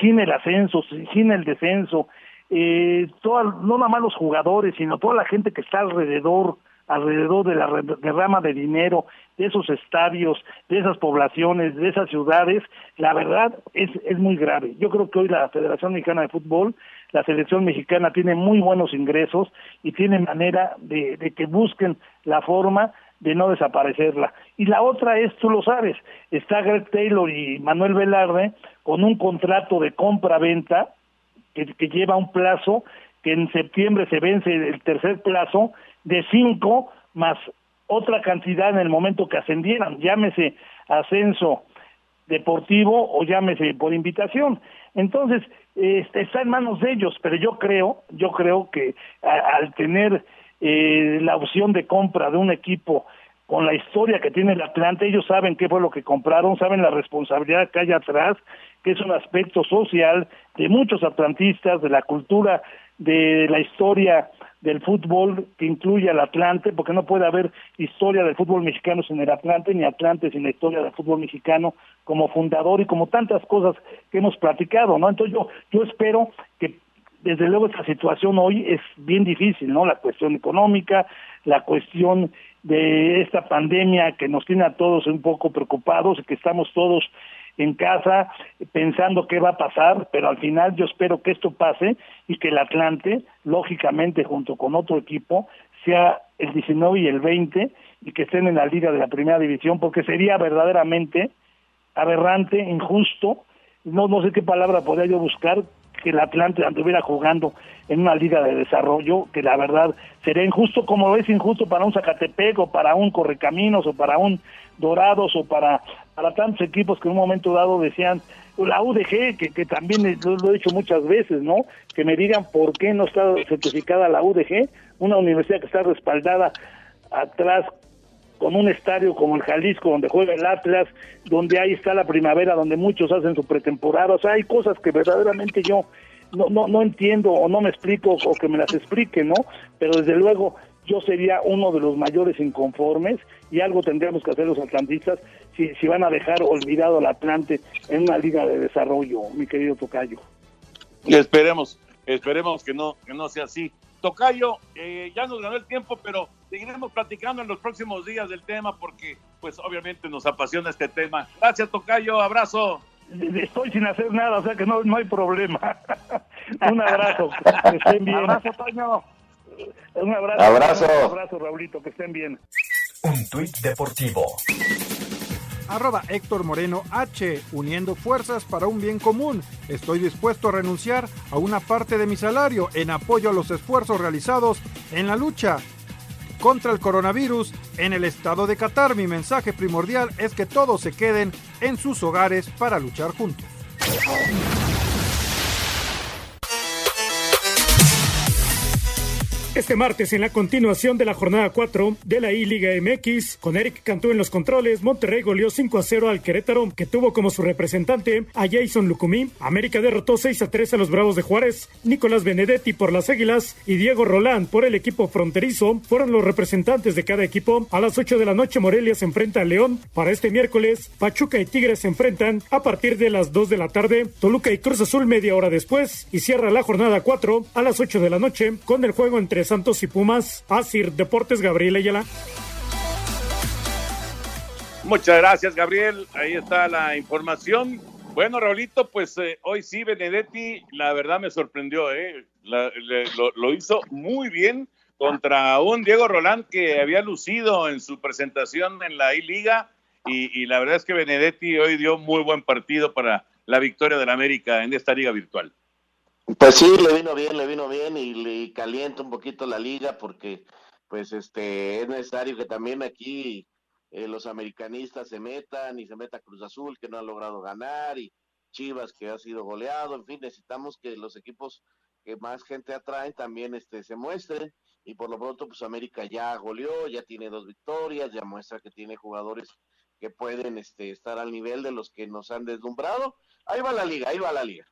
sin el ascenso, sin el descenso, eh, no nada más los jugadores, sino toda la gente que está alrededor, alrededor de la derrama de dinero, de esos estadios, de esas poblaciones, de esas ciudades, la verdad es, es muy grave. Yo creo que hoy la Federación Mexicana de Fútbol, la selección mexicana tiene muy buenos ingresos y tiene manera de, que busquen la forma de no desaparecerla. Y la otra es, tú lo sabes, está Greg Taylor y Manuel Velarde con un contrato de compra-venta que lleva un plazo que en septiembre se vence el tercer plazo de cinco más otra cantidad en el momento que ascendieran, llámese ascenso deportivo o llámese por invitación. Entonces, este, está en manos de ellos, pero yo creo, yo creo que al tener eh, la opción de compra de un equipo con la historia que tiene el Atlante, ellos saben qué fue lo que compraron, saben la responsabilidad que hay atrás, que es un aspecto social de muchos atlantistas, de la cultura, de la historia del fútbol que incluye al Atlante, porque no puede haber historia del fútbol mexicano sin el Atlante, ni Atlante sin la historia del fútbol mexicano como fundador y como tantas cosas que hemos platicado, ¿no? Entonces yo, yo espero que desde luego esta situación hoy es bien difícil, ¿no? La cuestión económica, la cuestión de esta pandemia que nos tiene a todos un poco preocupados y que estamos todos en casa pensando qué va a pasar, pero al final yo espero que esto pase y que el Atlante, lógicamente junto con otro equipo, sea el 19 y el 20 y que estén en la liga de la primera división, porque sería verdaderamente aberrante, injusto, no, no sé qué palabra podría yo buscar, que el Atlante anduviera jugando en una liga de desarrollo, que la verdad sería injusto como es injusto para un Zacatepec o para un Correcaminos o para un Dorados o para, para tantos equipos que en un momento dado decían, la UDG, que, que también lo, he dicho muchas veces, ¿no? Que me digan por qué no está certificada la UDG, una universidad que está respaldada atrás con un estadio como el Jalisco, donde juega el Atlas, donde ahí está la primavera, donde muchos hacen su pretemporada. O sea, hay cosas que verdaderamente yo no, no, no entiendo o no me explico o que me las expliquen, ¿no? Pero desde luego yo sería uno de los mayores inconformes y algo tendríamos que hacer los atlantistas si, si van a dejar olvidado al Atlante en una liga de desarrollo, mi querido Tocayo. Esperemos, esperemos que no, que no sea así. Tocayo, eh, ya nos ganó el tiempo, pero seguiremos platicando en los próximos días del tema porque, pues, obviamente nos apasiona este tema. Gracias, Tocayo, abrazo. Estoy sin hacer nada, o sea que no, no hay problema. Un abrazo, que estén bien. Abrazo, Toño. Un abrazo. Abrazo. Un abrazo, Raulito, que estén bien. Un tuit deportivo. Arroba Héctor Moreno H, uniendo fuerzas para un bien común. Estoy dispuesto a renunciar a una parte de mi salario en apoyo a los esfuerzos realizados en la lucha contra el coronavirus en el estado de Qatar. Mi mensaje primordial es que todos se queden en sus hogares para luchar juntos. Este martes, en la continuación de la jornada 4 de la I-Liga MX, con Eric Cantú en los controles, Monterrey goleó 5 a 0 al Querétaro, que tuvo como su representante a Jason Lucumí. América derrotó 6 a 3 a los Bravos de Juárez. Nicolás Benedetti por las Águilas y Diego Roland por el equipo fronterizo fueron los representantes de cada equipo. A las 8 de la noche, Morelia se enfrenta a León. Para este miércoles, Pachuca y Tigres se enfrentan a partir de las 2 de la tarde. Toluca y Cruz Azul media hora después. Y cierra la jornada 4 a las 8 de la noche con el juego entre Santos y Pumas. Asir Deportes, Gabriel Ayala. Muchas gracias, Gabriel. Ahí está la información. Bueno, Raulito, pues eh, hoy sí, Benedetti, la verdad me sorprendió, ¿eh? Lo hizo muy bien contra un Diego Roland que había lucido en su presentación en la I-Liga y, y la verdad es que Benedetti hoy dio muy buen partido para la victoria del América en esta liga virtual. Pues sí, le vino bien, le vino bien y le calienta un poquito la liga porque pues este es necesario que también aquí eh, los americanistas se metan y se meta Cruz Azul que no ha logrado ganar y Chivas que ha sido goleado, en fin, necesitamos que los equipos que más gente atraen también este se muestren y por lo pronto pues América ya goleó, ya tiene dos victorias, ya muestra que tiene jugadores que pueden este estar al nivel de los que nos han deslumbrado. Ahí va la liga, ahí va la liga.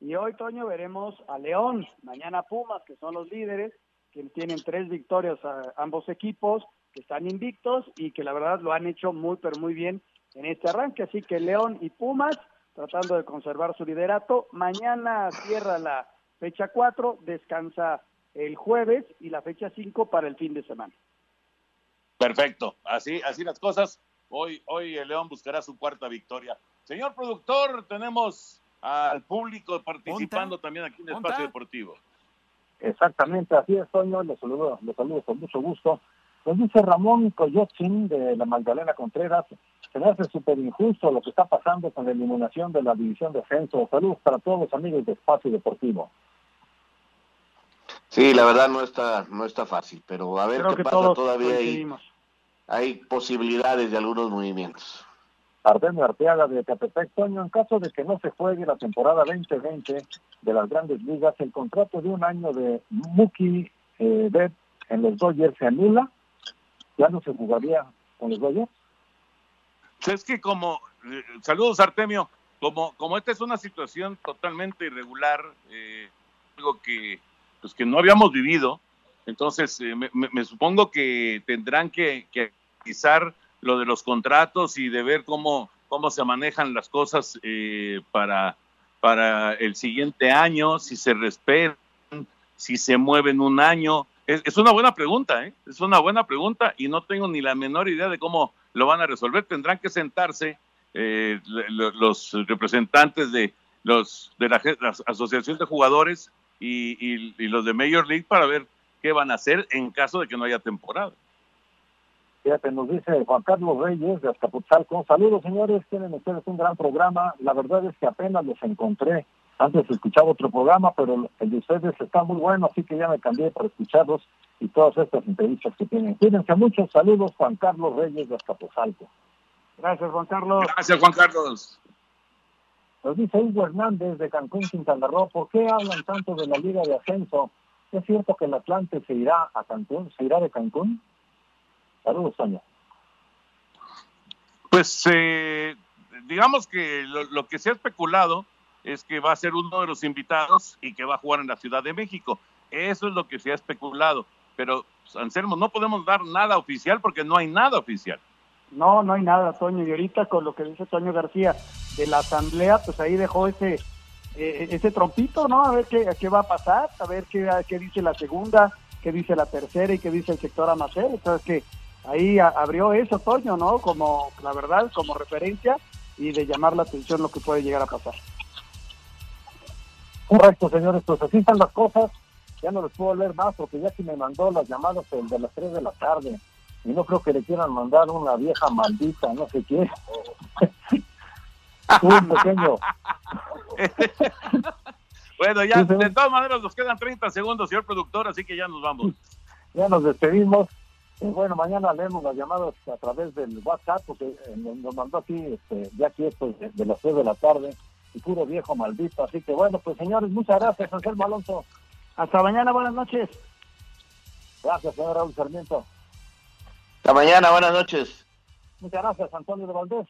Y hoy, Toño, veremos a León, mañana Pumas, que son los líderes, que tienen tres victorias a ambos equipos, que están invictos y que la verdad lo han hecho muy, pero muy bien en este arranque. Así que León y Pumas, tratando de conservar su liderato. Mañana cierra la fecha 4, descansa el jueves y la fecha 5 para el fin de semana. Perfecto, así, así las cosas. Hoy, hoy León buscará su cuarta victoria. Señor productor, tenemos al público participando también aquí en Espacio Deportivo. Exactamente, así es, Toño, los saludo, los saludo con mucho gusto. Nos dice Ramón Coyotzin de la Magdalena Contreras, se me hace súper injusto lo que está pasando con la eliminación de la división de ascenso. Saludos para todos los amigos de Espacio Deportivo. Sí, la verdad no está no está fácil, pero a ver Creo qué que pasa todavía hay, hay posibilidades de algunos movimientos. Artemio Arteaga de Catepec, Toño, en caso de que no se juegue la temporada 2020 de las grandes ligas, el contrato de un año de Mookie eh, Betts en los Dodgers se anula, ya no se jugaría con los Dodgers. Es que como, eh, saludos Artemio, como, como esta es una situación totalmente irregular, eh, algo que, pues que no habíamos vivido, entonces eh, me, me- supongo que tendrán que, que analizar lo de los contratos y de ver cómo, cómo se manejan las cosas eh, para, para el siguiente año, si se respetan, si se mueven un año. Es, es una buena pregunta, ¿eh? es una buena pregunta y no tengo ni la menor idea de cómo lo van a resolver. Tendrán que sentarse eh, lo- los representantes de los de la, la de jugadores y, y- y los de Major League para ver qué van a hacer en caso de que no haya temporada. Fíjate, nos dice Juan Carlos Reyes de Azcapotzalco. Saludos, señores. Tienen ustedes un gran programa. La verdad es que apenas los encontré. Antes escuchaba otro programa, pero el de ustedes está muy bueno, así que ya me cambié para escucharlos y todas estas entrevistas que tienen. Cuídense mucho. Saludos, Juan Carlos Reyes de Azcapotzalco. Gracias, Juan Carlos. Gracias, Juan Carlos. Nos dice Hugo Hernández de Cancún, Quintana Roo. ¿Por qué hablan tanto de la Liga de Ascenso? ¿Es cierto que el Atlante se irá a Cancún? ¿Se irá de Cancún? Saludos, Toño. Pues eh, digamos que lo, lo que se ha especulado es que va a ser uno de los invitados y que va a jugar en la Ciudad de México. Eso es lo que se ha especulado. Pero, pues, Anselmo, no podemos dar nada oficial porque no hay nada oficial. No, no hay nada, Toño. Y ahorita con lo que dice Toño García de la asamblea, pues ahí dejó ese eh, ese trompito, ¿no? A ver qué, qué va a pasar, a ver qué, qué dice la segunda, qué dice la tercera y qué dice el sector Amacel. Entonces que ahí a- abrió eso, Toño, ¿no? Como, la verdad, como referencia y de llamar la atención lo que puede llegar a pasar. Correcto, señores, pues así están las cosas. Ya no les puedo leer más porque ya que me mandó las llamadas el de las 3 de la tarde. y no creo que le quieran mandar una vieja maldita, no sé qué. Un pequeño. bueno, ya de todas maneras nos quedan 30 segundos, señor productor, así que ya nos vamos. Ya nos despedimos. Y bueno, mañana leemos las llamadas a través del WhatsApp, porque eh, nos mandó aquí, este, ya aquí esto de, de las 3 de la tarde, y puro viejo maldito. Así que bueno, pues señores, muchas gracias, Anselmo Alonso. Hasta mañana, buenas noches. Gracias, señor Raúl Sarmiento. Hasta mañana, buenas noches. Muchas gracias, Antonio de Valdés.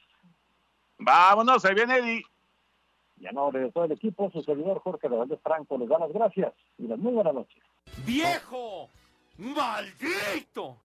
Vámonos, ahí viene Eddie. Y a nombre de todo el equipo, su servidor Jorge de Valdés Franco les da las gracias y las muy buenas noches. ¡Viejo! ¡Maldito!